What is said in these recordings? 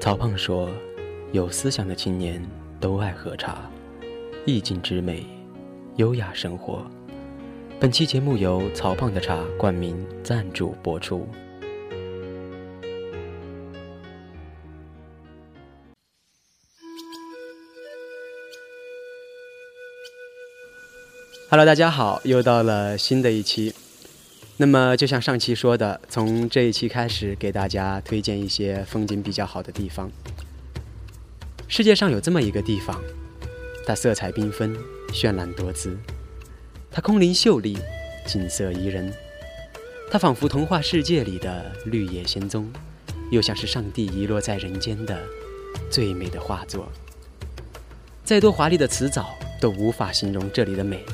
曹胖说：“有思想的青年都爱喝茶，意境之美，优雅生活。”本期节目由曹胖的茶冠名赞助播出。Hello，大家好，又到了新的一期。那么，就像上期说的，从这一期开始，给大家推荐一些风景比较好的地方。世界上有这么一个地方，它色彩缤纷，绚烂多姿；它空灵秀丽，景色宜人；它仿佛童话世界里的绿野仙踪，又像是上帝遗落在人间的最美的画作。再多华丽的词藻都无法形容这里的美。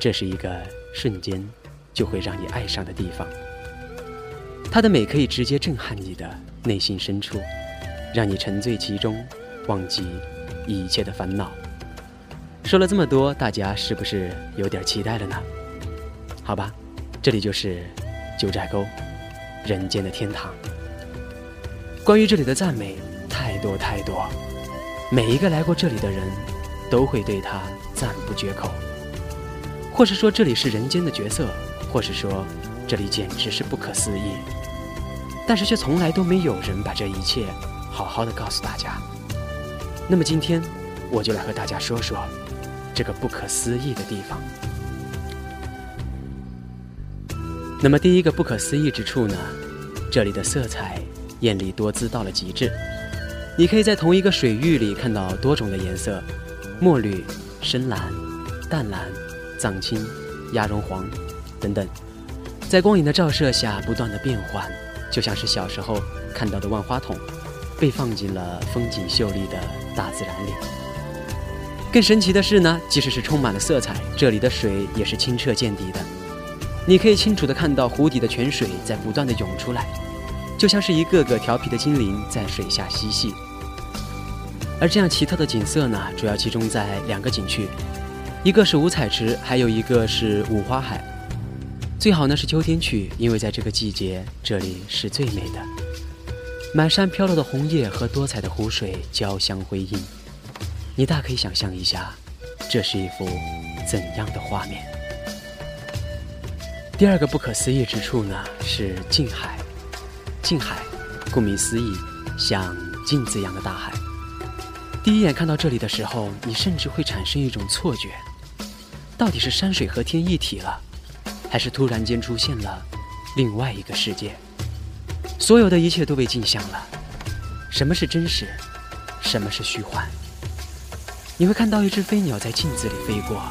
这是一个瞬间。就会让你爱上的地方，它的美可以直接震撼你的内心深处，让你沉醉其中，忘记一切的烦恼。说了这么多，大家是不是有点期待了呢？好吧，这里就是九寨沟，人间的天堂。关于这里的赞美太多太多，每一个来过这里的人，都会对他赞不绝口，或是说这里是人间的角色。或是说，这里简直是不可思议，但是却从来都没有人把这一切好好的告诉大家。那么今天，我就来和大家说说这个不可思议的地方。那么第一个不可思议之处呢，这里的色彩艳丽多姿到了极致，你可以在同一个水域里看到多种的颜色：墨绿、深蓝、淡蓝、藏青、鸭绒黄。等等，在光影的照射下不断的变换，就像是小时候看到的万花筒，被放进了风景秀丽的大自然里。更神奇的是呢，即使是充满了色彩，这里的水也是清澈见底的。你可以清楚的看到湖底的泉水在不断的涌出来，就像是一个个调皮的精灵在水下嬉戏。而这样奇特的景色呢，主要集中在两个景区，一个是五彩池，还有一个是五花海。最好呢是秋天去，因为在这个季节，这里是最美的。满山飘落的红叶和多彩的湖水交相辉映，你大可以想象一下，这是一幅怎样的画面。第二个不可思议之处呢是镜海，镜海，顾名思义，像镜子一样的大海。第一眼看到这里的时候，你甚至会产生一种错觉，到底是山水和天一体了？还是突然间出现了另外一个世界，所有的一切都被镜像了。什么是真实？什么是虚幻？你会看到一只飞鸟在镜子里飞过，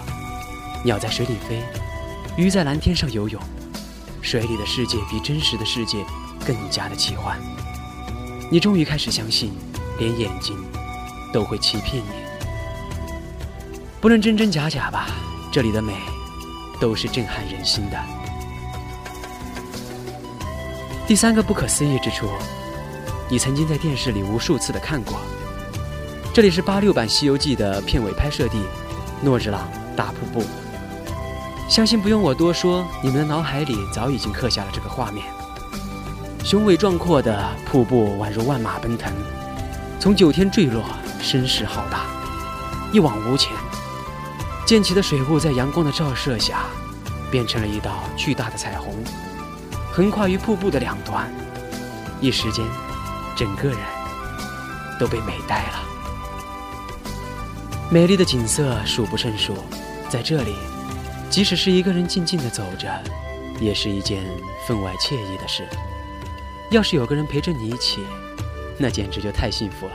鸟在水里飞，鱼在蓝天上游泳。水里的世界比真实的世界更加的奇幻。你终于开始相信，连眼睛都会欺骗你。不论真真假假吧，这里的美。都是震撼人心的。第三个不可思议之处，你曾经在电视里无数次的看过。这里是八六版《西游记》的片尾拍摄地——诺日朗大瀑布。相信不用我多说，你们的脑海里早已经刻下了这个画面：雄伟壮阔的瀑布宛如万马奔腾，从九天坠落，声势浩大，一往无前。溅起的水雾在阳光的照射下，变成了一道巨大的彩虹，横跨于瀑布的两端。一时间，整个人都被美呆了。美丽的景色数不胜数，在这里，即使是一个人静静的走着，也是一件分外惬意的事。要是有个人陪着你一起，那简直就太幸福了。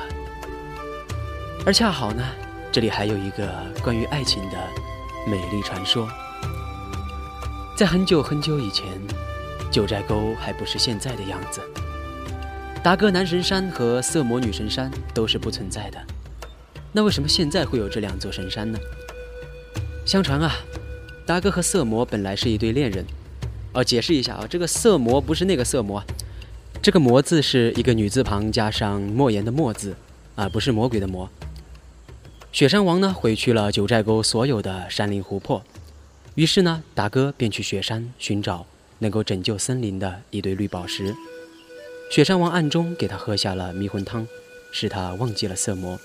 而恰好呢。这里还有一个关于爱情的美丽传说。在很久很久以前，九寨沟还不是现在的样子。达哥男神山和色魔女神山都是不存在的。那为什么现在会有这两座神山呢？相传啊，达哥和色魔本来是一对恋人。哦，解释一下啊，这个色魔不是那个色魔，这个魔字是一个女字旁加上莫言的莫字，啊，不是魔鬼的魔。雪山王呢，毁去了九寨沟所有的山林湖泊，于是呢，达哥便去雪山寻找能够拯救森林的一堆绿宝石。雪山王暗中给他喝下了迷魂汤，使他忘记了色魔，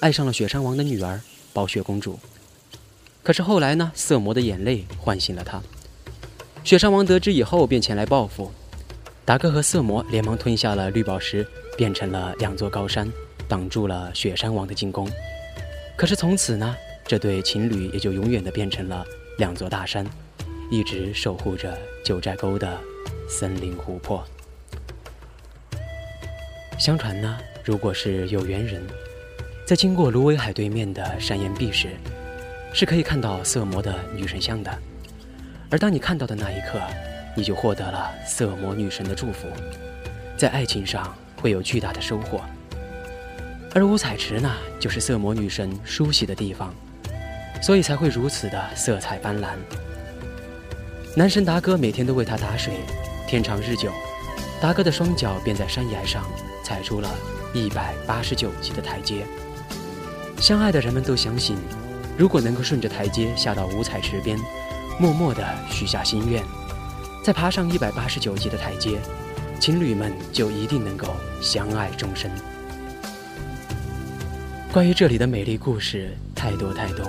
爱上了雪山王的女儿暴雪公主。可是后来呢？色魔的眼泪唤醒了他。雪山王得知以后，便前来报复。达哥和色魔连忙吞下了绿宝石，变成了两座高山，挡住了雪山王的进攻。可是从此呢，这对情侣也就永远的变成了两座大山，一直守护着九寨沟的森林湖泊。相传呢，如果是有缘人，在经过芦苇海对面的山岩壁时，是可以看到色魔的女神像的。而当你看到的那一刻，你就获得了色魔女神的祝福，在爱情上会有巨大的收获。而五彩池呢，就是色魔女神梳洗的地方，所以才会如此的色彩斑斓。男神达哥每天都为她打水，天长日久，达哥的双脚便在山崖上。踩出了一百八十九级的台阶。相爱的人们都相信，如果能够顺着台阶下到五彩池边，默默地许下心愿，再爬上一百八十九级的台阶，情侣们就一定能够相爱终身。关于这里的美丽故事太多太多，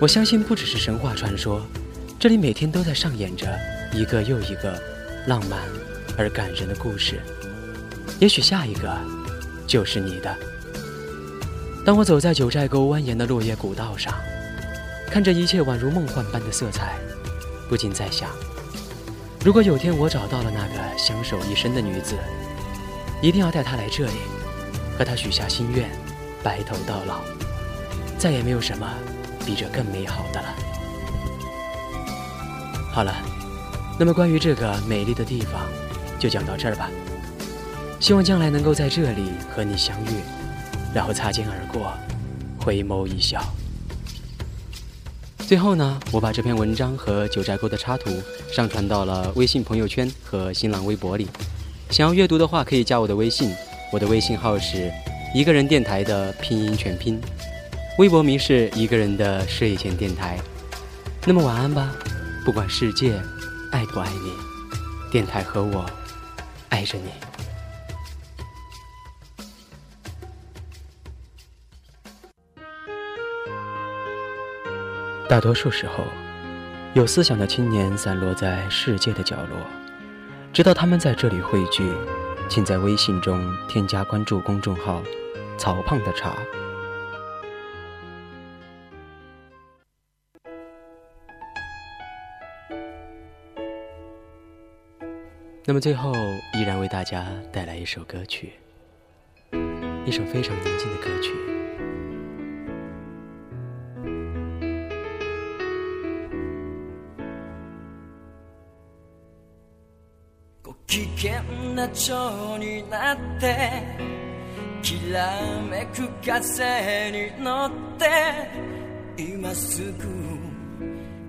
我相信不只是神话传说，这里每天都在上演着一个又一个浪漫而感人的故事。也许下一个就是你的。当我走在九寨沟蜿蜒的落叶古道上，看着一切宛如梦幻般的色彩，不禁在想：如果有天我找到了那个相守一生的女子，一定要带她来这里，和她许下心愿，白头到老，再也没有什么比这更美好的了。好了，那么关于这个美丽的地方，就讲到这儿吧。希望将来能够在这里和你相遇，然后擦肩而过，回眸一笑。最后呢，我把这篇文章和九寨沟的插图上传到了微信朋友圈和新浪微博里。想要阅读的话，可以加我的微信，我的微信号是一个人电台的拼音全拼，微博名是一个人的睡前电台。那么晚安吧，不管世界爱不爱你，电台和我爱着你。大多数时候，有思想的青年散落在世界的角落，直到他们在这里汇聚。请在微信中添加关注公众号“曹胖的茶”。那么最后，依然为大家带来一首歌曲，一首非常宁静的歌曲。険な蝶になってきらめく風に乗って今すぐ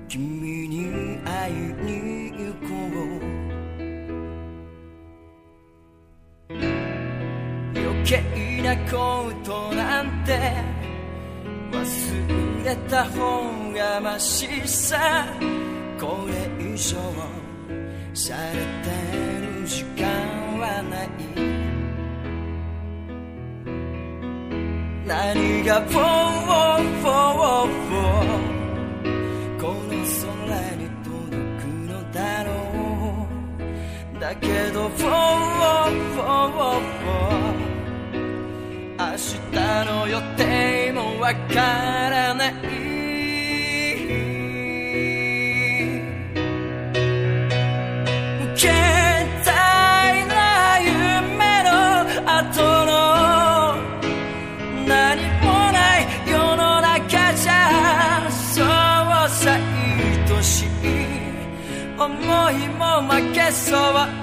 君に会いに行こう。余計なことなんて忘れた方がましさ。これ以上されてる時間はない何がフォーフォーフォーこの空に届くのだろう。だけどフォーフォーフォー明日の予定もわからない。思いも負けそう